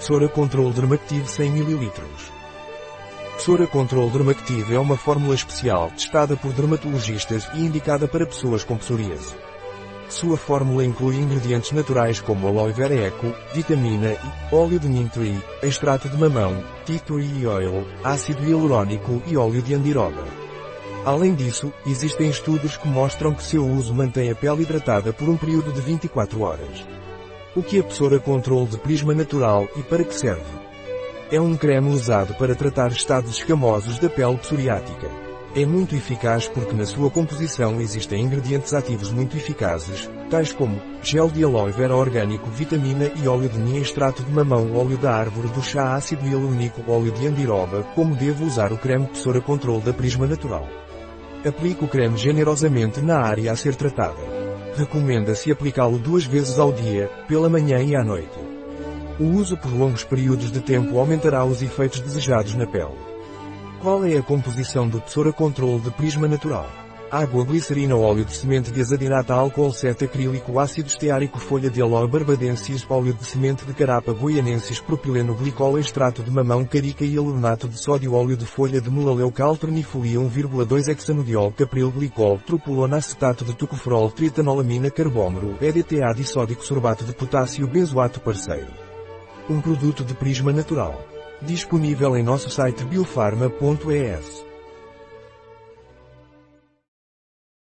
Sora Control Dermactive 100 ml. Sora Control Dermactive é uma fórmula especial testada por dermatologistas e indicada para pessoas com psoríase. Sua fórmula inclui ingredientes naturais como aloe vera eco, vitamina E, óleo de neem extrato de mamão, tea tree oil, ácido hialurônico e óleo de andiroba. Além disso, existem estudos que mostram que seu uso mantém a pele hidratada por um período de 24 horas. O que é Psora Control de Prisma Natural e para que serve? É um creme usado para tratar estados escamosos da pele psoriática. É muito eficaz porque na sua composição existem ingredientes ativos muito eficazes, tais como gel de aloe vera orgânico, vitamina e óleo de ninho, extrato de mamão, óleo da árvore do chá, ácido hialurônico, óleo de andiroba. Como devo usar o creme Psora Control da Prisma Natural? Aplique o creme generosamente na área a ser tratada. Recomenda-se aplicá-lo duas vezes ao dia, pela manhã e à noite. O uso por longos períodos de tempo aumentará os efeitos desejados na pele. Qual é a composição do Psora Control de Prisma Natural? Água glicerina óleo de semente de azadirata álcool 7 acrílico ácido esteárico folha de aloe barbadensis óleo de semente de carapa goianensis propileno glicol extrato de mamão carica e hialuronato de sódio óleo de folha de melaleu caltronifolia 1,2 hexanudiol capril glicol tropulona acetato de tocoferol tritanolamina carbômero EDTA disódico sorbato de potássio benzoato parceiro. Um produto de prisma natural. Disponível em nosso site biofarma.es.